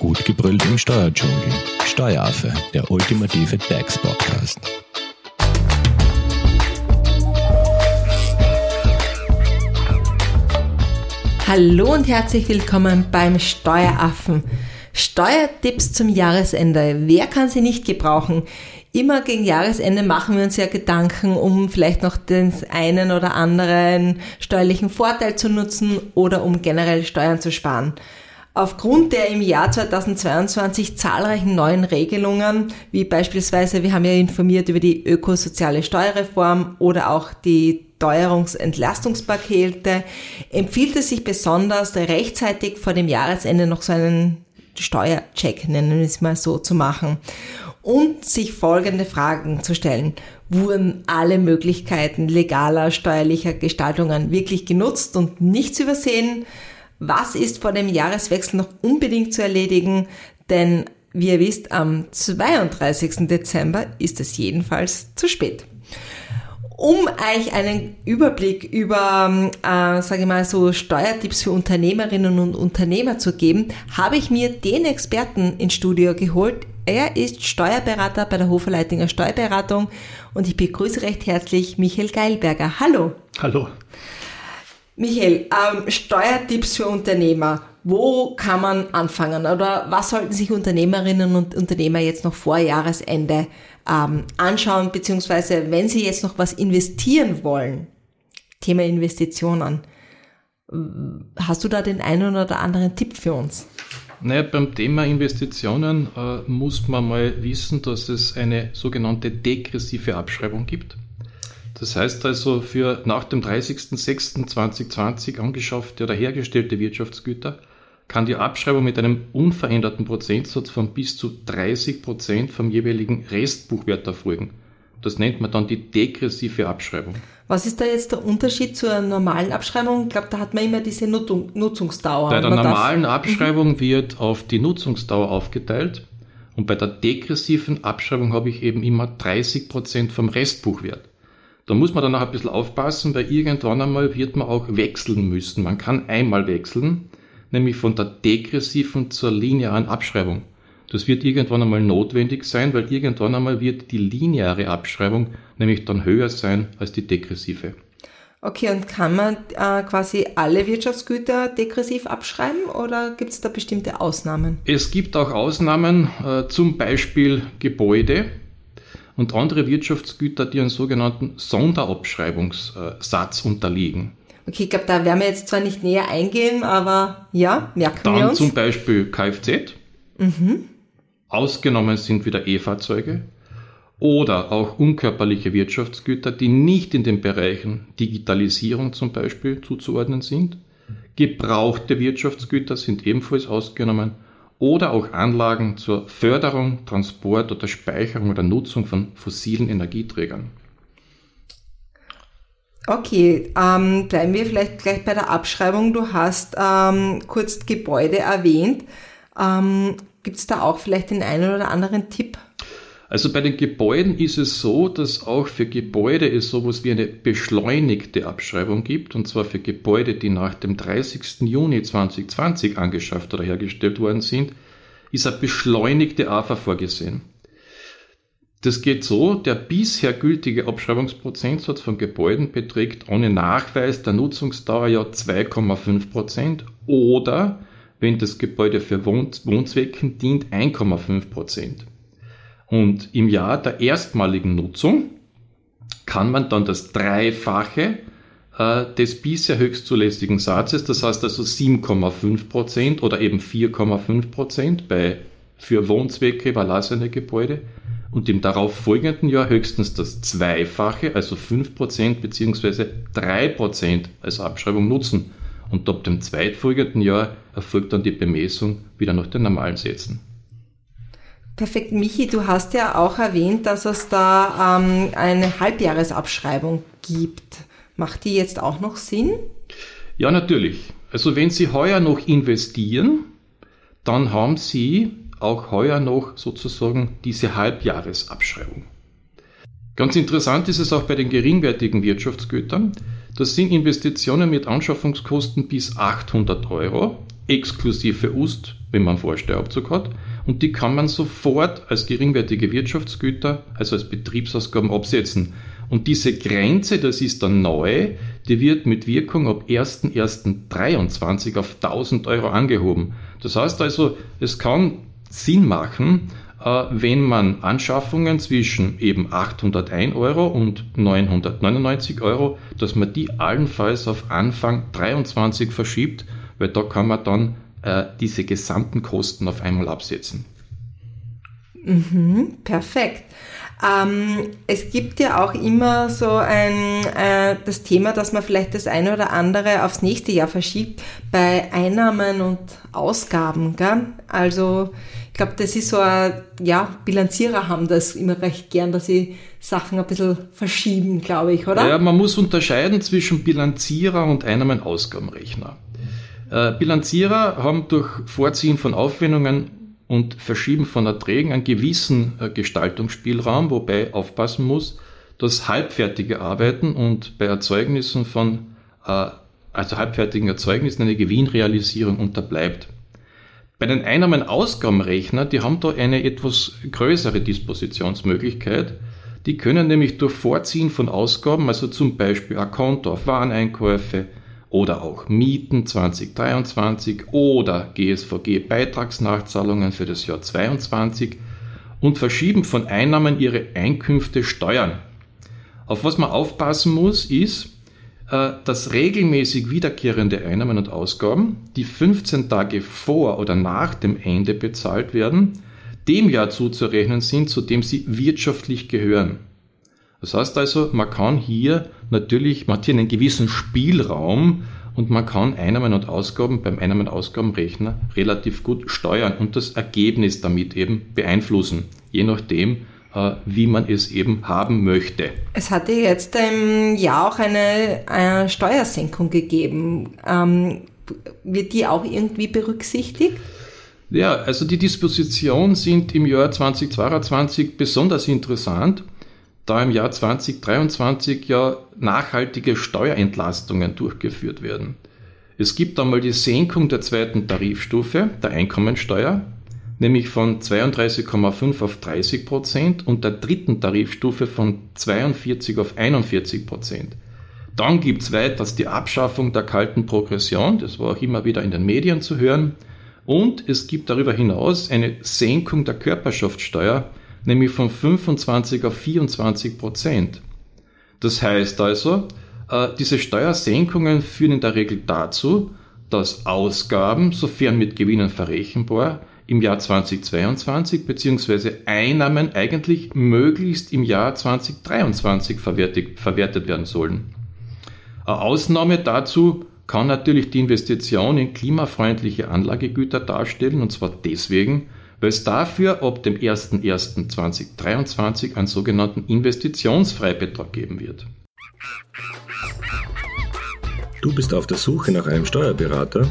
Gut gebrüllt im Steuerdschungel. Steueraffe, der ultimative DAX-Podcast. Hallo und herzlich willkommen beim Steueraffen. Steuertipps zum Jahresende. Wer kann sie nicht gebrauchen? Immer gegen Jahresende machen wir uns ja Gedanken, um vielleicht noch den einen oder anderen steuerlichen Vorteil zu nutzen oder um generell Steuern zu sparen. Aufgrund der im Jahr 2022 zahlreichen neuen Regelungen, wie beispielsweise, wir haben ja informiert über die ökosoziale Steuerreform oder auch die Steuerungsentlastungspakete, empfiehlt es sich besonders, rechtzeitig vor dem Jahresende noch so einen Steuercheck, nennen wir es mal so, zu machen und sich folgende Fragen zu stellen. Wurden alle Möglichkeiten legaler steuerlicher Gestaltungen wirklich genutzt und nichts übersehen? Was ist vor dem Jahreswechsel noch unbedingt zu erledigen? Denn wie ihr wisst, am 32. Dezember ist es jedenfalls zu spät. Um euch einen Überblick über, äh, sage ich mal, so Steuertipps für Unternehmerinnen und Unternehmer zu geben, habe ich mir den Experten ins Studio geholt. Er ist Steuerberater bei der Hoferleitinger Steuerberatung und ich begrüße recht herzlich Michael Geilberger. Hallo. Hallo. Michael, ähm, Steuertipps für Unternehmer. Wo kann man anfangen oder was sollten sich Unternehmerinnen und Unternehmer jetzt noch vor Jahresende ähm, anschauen, beziehungsweise wenn sie jetzt noch was investieren wollen? Thema Investitionen. Hast du da den einen oder anderen Tipp für uns? Naja, beim Thema Investitionen äh, muss man mal wissen, dass es eine sogenannte degressive Abschreibung gibt. Das heißt also, für nach dem 30.06.2020 angeschaffte oder hergestellte Wirtschaftsgüter kann die Abschreibung mit einem unveränderten Prozentsatz von bis zu 30 Prozent vom jeweiligen Restbuchwert erfolgen. Das nennt man dann die degressive Abschreibung. Was ist da jetzt der Unterschied zur normalen Abschreibung? Ich glaube, da hat man immer diese Nutzung, Nutzungsdauer. Bei der normalen darf... Abschreibung mhm. wird auf die Nutzungsdauer aufgeteilt und bei der degressiven Abschreibung habe ich eben immer 30 Prozent vom Restbuchwert. Da muss man dann auch ein bisschen aufpassen, weil irgendwann einmal wird man auch wechseln müssen. Man kann einmal wechseln, nämlich von der degressiven zur linearen Abschreibung. Das wird irgendwann einmal notwendig sein, weil irgendwann einmal wird die lineare Abschreibung nämlich dann höher sein als die degressive. Okay, und kann man äh, quasi alle Wirtschaftsgüter degressiv abschreiben oder gibt es da bestimmte Ausnahmen? Es gibt auch Ausnahmen, äh, zum Beispiel Gebäude und andere Wirtschaftsgüter, die einen sogenannten Sonderabschreibungssatz unterliegen. Okay, ich glaube, da werden wir jetzt zwar nicht näher eingehen, aber ja, merken Dann wir uns. zum Beispiel Kfz. Mhm. Ausgenommen sind wieder E-Fahrzeuge oder auch unkörperliche Wirtschaftsgüter, die nicht in den Bereichen Digitalisierung zum Beispiel zuzuordnen sind. Gebrauchte Wirtschaftsgüter sind ebenfalls ausgenommen oder auch Anlagen zur Förderung, Transport oder Speicherung oder Nutzung von fossilen Energieträgern. Okay, ähm, bleiben wir vielleicht gleich bei der Abschreibung. Du hast ähm, kurz Gebäude erwähnt. Ähm, Gibt es da auch vielleicht den einen oder anderen Tipp? Also bei den Gebäuden ist es so, dass auch für Gebäude es sowas wie eine beschleunigte Abschreibung gibt, und zwar für Gebäude, die nach dem 30. Juni 2020 angeschafft oder hergestellt worden sind, ist eine beschleunigte AFA vorgesehen. Das geht so, der bisher gültige Abschreibungsprozentsatz von Gebäuden beträgt ohne Nachweis der Nutzungsdauer ja 2,5% oder wenn das Gebäude für Wohnzwecken dient, 1,5 Prozent. Und im Jahr der erstmaligen Nutzung kann man dann das Dreifache äh, des bisher höchstzulässigen Satzes, das heißt also 7,5 Prozent oder eben 4,5 Prozent bei für Wohnzwecke überlassene Gebäude und im darauf folgenden Jahr höchstens das Zweifache, also 5 Prozent bzw. 3 Prozent als Abschreibung nutzen und ab dem zweitfolgenden Jahr erfolgt dann die Bemessung wieder nach den normalen Sätzen. Perfekt, Michi, du hast ja auch erwähnt, dass es da ähm, eine Halbjahresabschreibung gibt. Macht die jetzt auch noch Sinn? Ja, natürlich. Also wenn Sie heuer noch investieren, dann haben Sie auch heuer noch sozusagen diese Halbjahresabschreibung. Ganz interessant ist es auch bei den geringwertigen Wirtschaftsgütern. Das sind Investitionen mit Anschaffungskosten bis 800 Euro. exklusive Ust, wenn man Vorsteuerabzug hat. Und die kann man sofort als geringwertige Wirtschaftsgüter, also als Betriebsausgaben absetzen. Und diese Grenze, das ist dann neu, die wird mit Wirkung ab 1.1.23 auf 1000 Euro angehoben. Das heißt also, es kann Sinn machen, äh, wenn man Anschaffungen zwischen eben 801 Euro und 999 Euro, dass man die allenfalls auf Anfang 23 verschiebt, weil da kann man dann äh, diese gesamten Kosten auf einmal absetzen. Mhm, perfekt. Ähm, es gibt ja auch immer so ein, äh, das Thema, dass man vielleicht das eine oder andere aufs nächste Jahr verschiebt bei Einnahmen und Ausgaben. Gell? Also ich glaube, das ist so ein, ja, Bilanzierer haben das immer recht gern, dass sie Sachen ein bisschen verschieben, glaube ich, oder? Ja, man muss unterscheiden zwischen Bilanzierer und Einnahmen-Ausgabenrechner. Äh, Bilanzierer haben durch Vorziehen von Aufwendungen und Verschieben von Erträgen einen gewissen äh, Gestaltungsspielraum, wobei aufpassen muss, dass halbfertige Arbeiten und bei Erzeugnissen von, äh, also halbfertigen Erzeugnissen eine Gewinnrealisierung unterbleibt. Bei den Einnahmen-Ausgabenrechner, die haben da eine etwas größere Dispositionsmöglichkeit. Die können nämlich durch Vorziehen von Ausgaben, also zum Beispiel ein Konto auf Wareneinkäufe, oder auch Mieten 2023 oder GSVG Beitragsnachzahlungen für das Jahr 22 und verschieben von Einnahmen ihre Einkünfte steuern. Auf was man aufpassen muss, ist, äh, dass regelmäßig wiederkehrende Einnahmen und Ausgaben, die 15 Tage vor oder nach dem Ende bezahlt werden, dem Jahr zuzurechnen sind, zu dem sie wirtschaftlich gehören. Das heißt also, man kann hier natürlich, man hat hier einen gewissen Spielraum und man kann Einnahmen und Ausgaben beim Einnahmen- und Ausgabenrechner relativ gut steuern und das Ergebnis damit eben beeinflussen, je nachdem, äh, wie man es eben haben möchte. Es hatte jetzt im Jahr auch eine, eine Steuersenkung gegeben. Ähm, wird die auch irgendwie berücksichtigt? Ja, also die Dispositionen sind im Jahr 2022 besonders interessant da im Jahr 2023 ja nachhaltige Steuerentlastungen durchgeführt werden. Es gibt einmal die Senkung der zweiten Tarifstufe der Einkommensteuer, nämlich von 32,5 auf 30 Prozent und der dritten Tarifstufe von 42 auf 41 Prozent. Dann gibt es weiters die Abschaffung der kalten Progression, das war auch immer wieder in den Medien zu hören, und es gibt darüber hinaus eine Senkung der Körperschaftssteuer nämlich von 25 auf 24 Prozent. Das heißt also, äh, diese Steuersenkungen führen in der Regel dazu, dass Ausgaben, sofern mit Gewinnen verrechenbar, im Jahr 2022 bzw. Einnahmen eigentlich möglichst im Jahr 2023 verwertet, verwertet werden sollen. Eine Ausnahme dazu kann natürlich die Investition in klimafreundliche Anlagegüter darstellen, und zwar deswegen, weil es dafür ab dem 01.01.2023 einen sogenannten Investitionsfreibetrag geben wird. Du bist auf der Suche nach einem Steuerberater?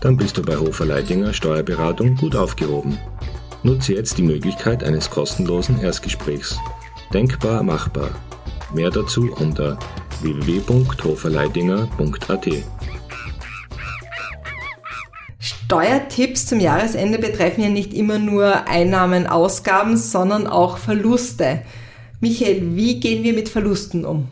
Dann bist du bei Hofer Leidinger Steuerberatung gut aufgehoben. Nutze jetzt die Möglichkeit eines kostenlosen Erstgesprächs. Denkbar machbar. Mehr dazu unter www.hoferleidinger.at. Steuertipps zum Jahresende betreffen ja nicht immer nur Einnahmen, Ausgaben, sondern auch Verluste. Michael, wie gehen wir mit Verlusten um?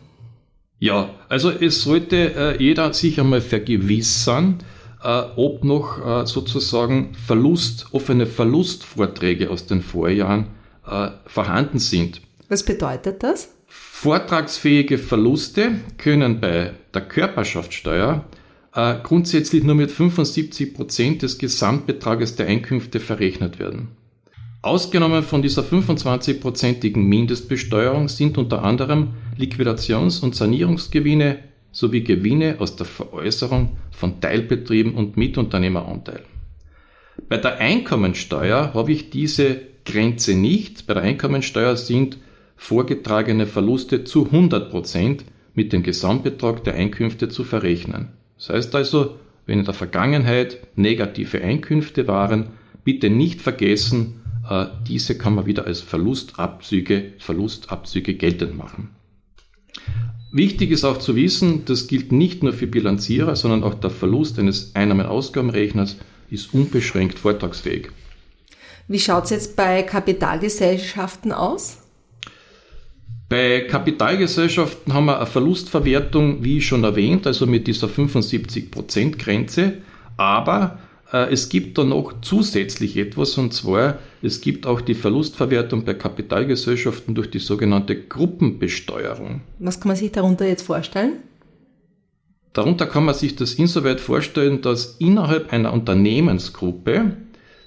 Ja, also es sollte äh, jeder sich einmal vergewissern, äh, ob noch äh, sozusagen Verlust, offene Verlustvorträge aus den Vorjahren äh, vorhanden sind. Was bedeutet das? Vortragsfähige Verluste können bei der Körperschaftssteuer äh, grundsätzlich nur mit 75 Prozent des Gesamtbetrages der Einkünfte verrechnet werden. Ausgenommen von dieser 25-prozentigen Mindestbesteuerung sind unter anderem Liquidations- und Sanierungsgewinne sowie Gewinne aus der Veräußerung von Teilbetrieben und Mitunternehmeranteil. Bei der Einkommensteuer habe ich diese Grenze nicht. Bei der Einkommensteuer sind vorgetragene Verluste zu 100 Prozent mit dem Gesamtbetrag der Einkünfte zu verrechnen. Das heißt also, wenn in der Vergangenheit negative Einkünfte waren, bitte nicht vergessen, äh, diese kann man wieder als Verlustabzüge, Verlustabzüge geltend machen. Wichtig ist auch zu wissen, das gilt nicht nur für Bilanzierer, sondern auch der Verlust eines Einnahmen-Ausgabenrechners ist unbeschränkt vortragsfähig. Wie schaut es jetzt bei Kapitalgesellschaften aus? Bei Kapitalgesellschaften haben wir eine Verlustverwertung, wie schon erwähnt, also mit dieser 75%-Grenze. Aber äh, es gibt da noch zusätzlich etwas, und zwar es gibt auch die Verlustverwertung bei Kapitalgesellschaften durch die sogenannte Gruppenbesteuerung. Was kann man sich darunter jetzt vorstellen? Darunter kann man sich das insoweit vorstellen, dass innerhalb einer Unternehmensgruppe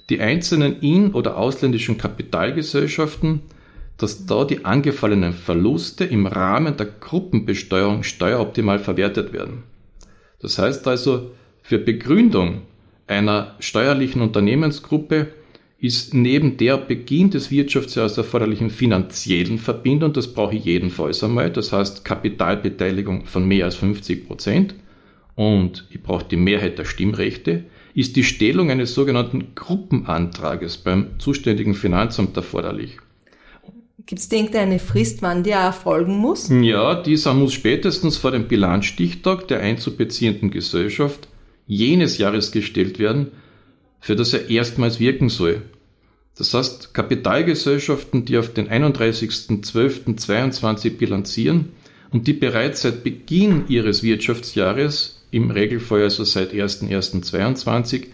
die einzelnen in- oder ausländischen Kapitalgesellschaften, dass da die angefallenen Verluste im Rahmen der Gruppenbesteuerung steueroptimal verwertet werden. Das heißt also, für Begründung einer steuerlichen Unternehmensgruppe ist neben der Beginn des Wirtschaftsjahres erforderlichen finanziellen Verbindung, das brauche ich jedenfalls einmal, das heißt Kapitalbeteiligung von mehr als 50 Prozent und ich brauche die Mehrheit der Stimmrechte, ist die Stellung eines sogenannten Gruppenantrages beim zuständigen Finanzamt erforderlich. Gibt es irgendeine Frist, wann der erfolgen muss? Ja, dieser muss spätestens vor dem Bilanzstichtag der einzubeziehenden Gesellschaft jenes Jahres gestellt werden, für das er erstmals wirken soll. Das heißt, Kapitalgesellschaften, die auf den 31.12.22 bilanzieren und die bereits seit Beginn ihres Wirtschaftsjahres, im Regelfall also seit 1.1.22,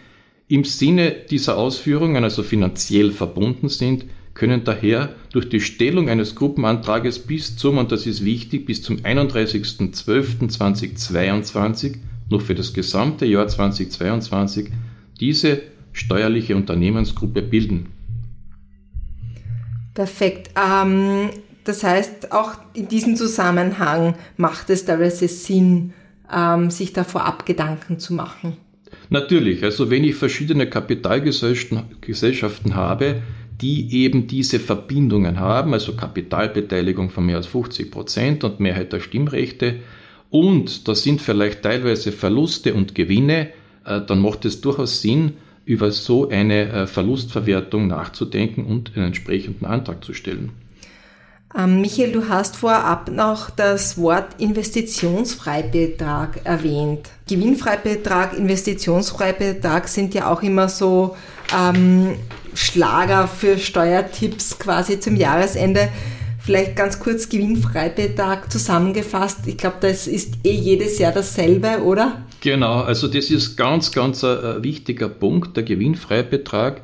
im Sinne dieser Ausführungen, also finanziell verbunden sind, können daher durch die Stellung eines Gruppenantrages bis zum, und das ist wichtig, bis zum 31.12.2022 noch für das gesamte Jahr 2022 diese steuerliche Unternehmensgruppe bilden. Perfekt. Ähm, das heißt, auch in diesem Zusammenhang macht es teilweise Sinn, ähm, sich da vorab Gedanken zu machen. Natürlich, also wenn ich verschiedene Kapitalgesellschaften habe, die eben diese Verbindungen haben, also Kapitalbeteiligung von mehr als 50 Prozent und Mehrheit der Stimmrechte, und da sind vielleicht teilweise Verluste und Gewinne, äh, dann macht es durchaus Sinn, über so eine äh, Verlustverwertung nachzudenken und einen entsprechenden Antrag zu stellen. Ähm, Michael, du hast vorab noch das Wort Investitionsfreibetrag erwähnt. Gewinnfreibetrag, Investitionsfreibetrag sind ja auch immer so ähm, Schlager für Steuertipps quasi zum Jahresende. Vielleicht ganz kurz Gewinnfreibetrag zusammengefasst. Ich glaube, das ist eh jedes Jahr dasselbe, oder? Genau, also das ist ganz, ganz ein wichtiger Punkt, der Gewinnfreibetrag.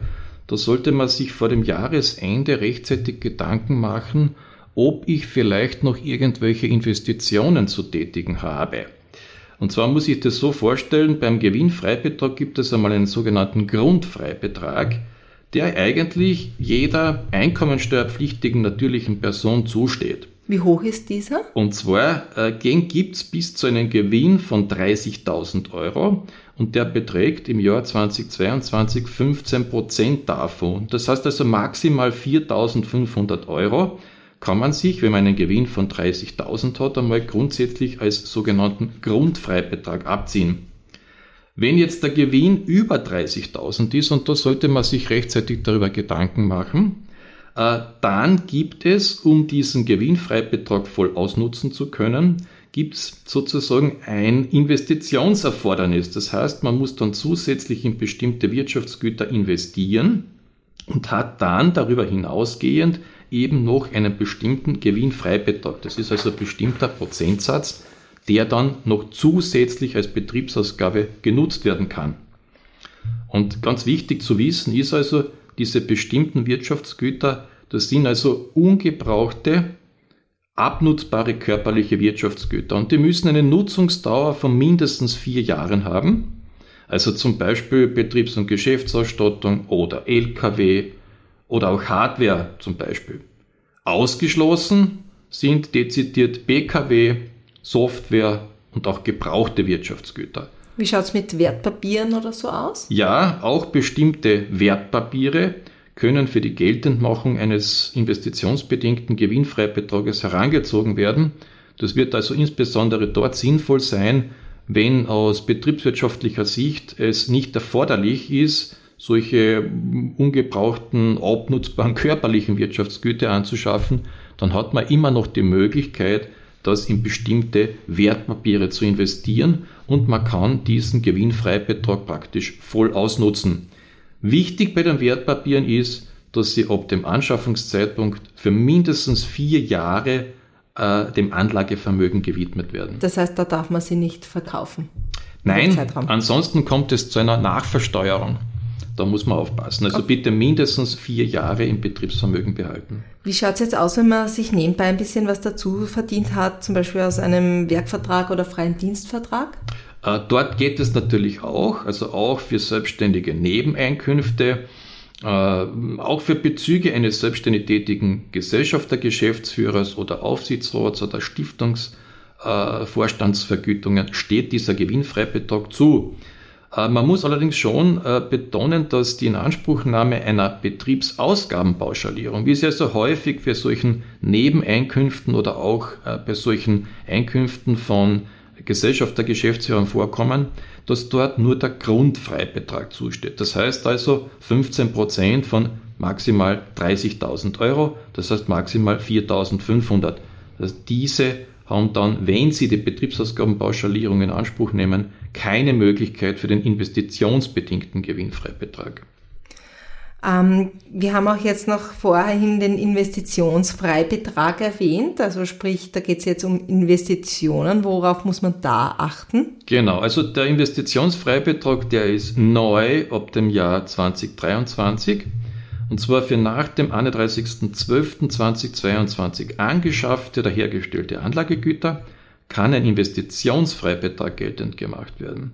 Da sollte man sich vor dem Jahresende rechtzeitig Gedanken machen, ob ich vielleicht noch irgendwelche Investitionen zu tätigen habe. Und zwar muss ich das so vorstellen, beim Gewinnfreibetrag gibt es einmal einen sogenannten Grundfreibetrag der eigentlich jeder einkommensteuerpflichtigen natürlichen Person zusteht. Wie hoch ist dieser? Und zwar äh, gibt es bis zu einem Gewinn von 30.000 Euro und der beträgt im Jahr 2022 15 Prozent davon. Das heißt also maximal 4.500 Euro kann man sich, wenn man einen Gewinn von 30.000 hat, einmal grundsätzlich als sogenannten Grundfreibetrag abziehen. Wenn jetzt der Gewinn über 30.000 ist, und da sollte man sich rechtzeitig darüber Gedanken machen, äh, dann gibt es, um diesen Gewinnfreibetrag voll ausnutzen zu können, gibt es sozusagen ein Investitionserfordernis. Das heißt, man muss dann zusätzlich in bestimmte Wirtschaftsgüter investieren und hat dann darüber hinausgehend eben noch einen bestimmten Gewinnfreibetrag. Das ist also ein bestimmter Prozentsatz, der dann noch zusätzlich als Betriebsausgabe genutzt werden kann. Und ganz wichtig zu wissen ist also, diese bestimmten Wirtschaftsgüter, das sind also ungebrauchte, abnutzbare körperliche Wirtschaftsgüter und die müssen eine Nutzungsdauer von mindestens vier Jahren haben. Also zum Beispiel Betriebs- und Geschäftsausstattung oder Lkw oder auch Hardware zum Beispiel. Ausgeschlossen sind dezidiert BKW, Software und auch gebrauchte Wirtschaftsgüter. Wie schaut es mit Wertpapieren oder so aus? Ja, auch bestimmte Wertpapiere können für die Geltendmachung eines investitionsbedingten Gewinnfreibetrages herangezogen werden. Das wird also insbesondere dort sinnvoll sein, wenn aus betriebswirtschaftlicher Sicht es nicht erforderlich ist, solche ungebrauchten, abnutzbaren körperlichen Wirtschaftsgüter anzuschaffen, dann hat man immer noch die Möglichkeit, das in bestimmte Wertpapiere zu investieren und man kann diesen Gewinnfreibetrag praktisch voll ausnutzen. Wichtig bei den Wertpapieren ist, dass sie ab dem Anschaffungszeitpunkt für mindestens vier Jahre äh, dem Anlagevermögen gewidmet werden. Das heißt, da darf man sie nicht verkaufen. Nein, ansonsten kommt es zu einer Nachversteuerung. Da muss man aufpassen. Also bitte mindestens vier Jahre im Betriebsvermögen behalten. Wie schaut es jetzt aus, wenn man sich nebenbei ein bisschen was dazu verdient hat, zum Beispiel aus einem Werkvertrag oder freien Dienstvertrag? Äh, dort geht es natürlich auch, also auch für selbstständige Nebeneinkünfte, äh, auch für Bezüge eines selbstständig tätigen Gesellschafter, Geschäftsführers oder Aufsichtsrats oder Stiftungsvorstandsvergütungen äh, steht dieser Gewinnfreibetrag zu. Äh, man muss allerdings schon äh, betonen, dass die Inanspruchnahme einer Betriebsausgabenpauschalierung, wie es ja so häufig für solchen Nebeneinkünften oder auch äh, bei solchen Einkünften von Gesellschafter, Geschäftsführern vorkommen, dass dort nur der Grundfreibetrag zusteht. Das heißt also 15 Prozent von maximal 30.000 Euro, das heißt maximal 4.500. Also diese haben dann, wenn sie die Betriebsausgabenpauschalierung in Anspruch nehmen, keine Möglichkeit für den investitionsbedingten Gewinnfreibetrag. Ähm, wir haben auch jetzt noch vorhin den Investitionsfreibetrag erwähnt, also sprich, da geht es jetzt um Investitionen. Worauf muss man da achten? Genau, also der Investitionsfreibetrag, der ist neu ab dem Jahr 2023 und zwar für nach dem 31.12.2022 angeschaffte oder hergestellte Anlagegüter kann ein Investitionsfreibetrag geltend gemacht werden.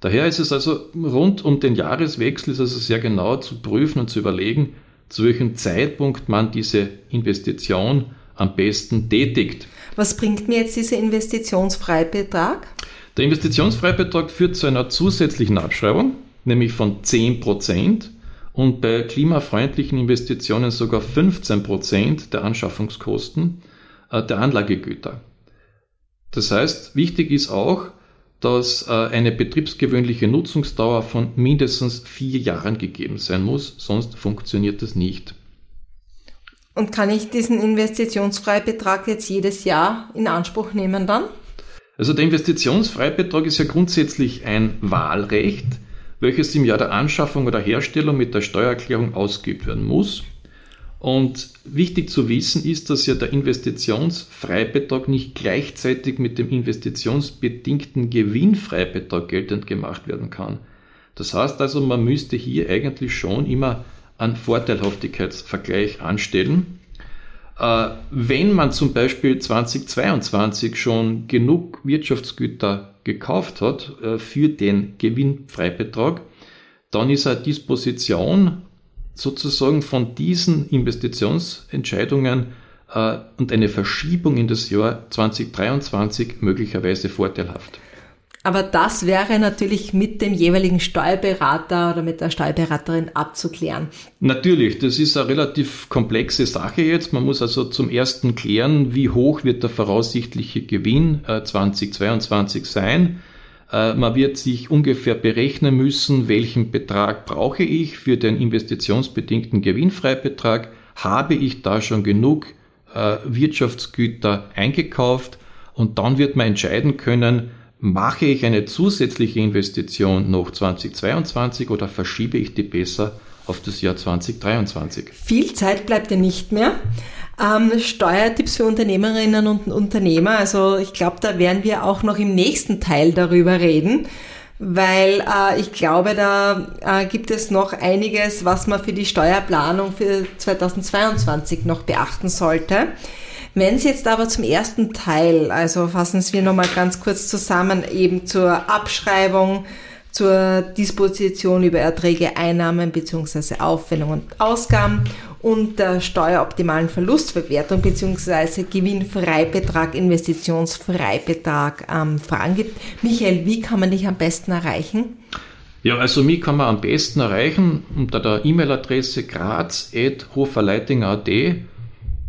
Daher ist es also rund um den Jahreswechsel ist also sehr genau zu prüfen und zu überlegen, zu welchem Zeitpunkt man diese Investition am besten tätigt. Was bringt mir jetzt dieser Investitionsfreibetrag? Der Investitionsfreibetrag führt zu einer zusätzlichen Abschreibung, nämlich von 10% und bei klimafreundlichen Investitionen sogar 15% der Anschaffungskosten äh, der Anlagegüter. Das heißt, wichtig ist auch, dass äh, eine betriebsgewöhnliche Nutzungsdauer von mindestens vier Jahren gegeben sein muss, sonst funktioniert das nicht. Und kann ich diesen Investitionsfreibetrag jetzt jedes Jahr in Anspruch nehmen dann? Also der Investitionsfreibetrag ist ja grundsätzlich ein Wahlrecht, welches im Jahr der Anschaffung oder Herstellung mit der Steuererklärung ausgeübt werden muss. Und wichtig zu wissen ist, dass ja der Investitionsfreibetrag nicht gleichzeitig mit dem investitionsbedingten Gewinnfreibetrag geltend gemacht werden kann. Das heißt also, man müsste hier eigentlich schon immer einen Vorteilhaftigkeitsvergleich anstellen. Äh, wenn man zum Beispiel 2022 schon genug Wirtschaftsgüter gekauft hat äh, für den Gewinnfreibetrag, dann ist eine Disposition sozusagen von diesen Investitionsentscheidungen äh, und eine Verschiebung in das Jahr 2023 möglicherweise vorteilhaft. Aber das wäre natürlich mit dem jeweiligen Steuerberater oder mit der Steuerberaterin abzuklären. Natürlich, das ist eine relativ komplexe Sache jetzt. Man muss also zum ersten klären, wie hoch wird der voraussichtliche Gewinn 2022 äh, sein. Äh, man wird sich ungefähr berechnen müssen, welchen Betrag brauche ich für den investitionsbedingten Gewinnfreibetrag. Habe ich da schon genug äh, Wirtschaftsgüter eingekauft? Und dann wird man entscheiden können, mache ich eine zusätzliche Investition noch 2022 oder verschiebe ich die besser auf das Jahr 2023? Viel Zeit bleibt ja nicht mehr. Ähm, Steuertipps für Unternehmerinnen und Unternehmer. Also ich glaube, da werden wir auch noch im nächsten Teil darüber reden, weil äh, ich glaube, da äh, gibt es noch einiges, was man für die Steuerplanung für 2022 noch beachten sollte. Wenn Sie jetzt aber zum ersten Teil, also fassen wir nochmal ganz kurz zusammen, eben zur Abschreibung, zur Disposition über Erträge, Einnahmen bzw. Aufwendungen und Ausgaben und der steueroptimalen Verlustverwertung bzw. Gewinnfreibetrag, Investitionsfreibetrag ähm, Fragen gibt. Michael, wie kann man dich am besten erreichen? Ja, also mich kann man am besten erreichen unter der E-Mail-Adresse graz.hoferleiting.at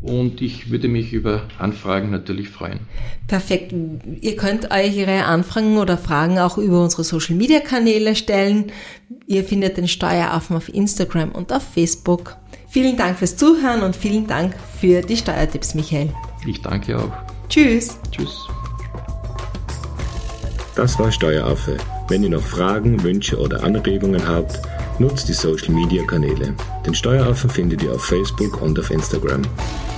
und ich würde mich über Anfragen natürlich freuen. Perfekt. Ihr könnt euch Ihre Anfragen oder Fragen auch über unsere Social Media Kanäle stellen. Ihr findet den Steueraffen auf Instagram und auf Facebook. Vielen Dank fürs Zuhören und vielen Dank für die Steuertipps, Michael. Ich danke auch. Tschüss. Tschüss. Das war Steueraffe. Wenn ihr noch Fragen, Wünsche oder Anregungen habt, nutzt die Social Media Kanäle. Den Steueraffen findet ihr auf Facebook und auf Instagram.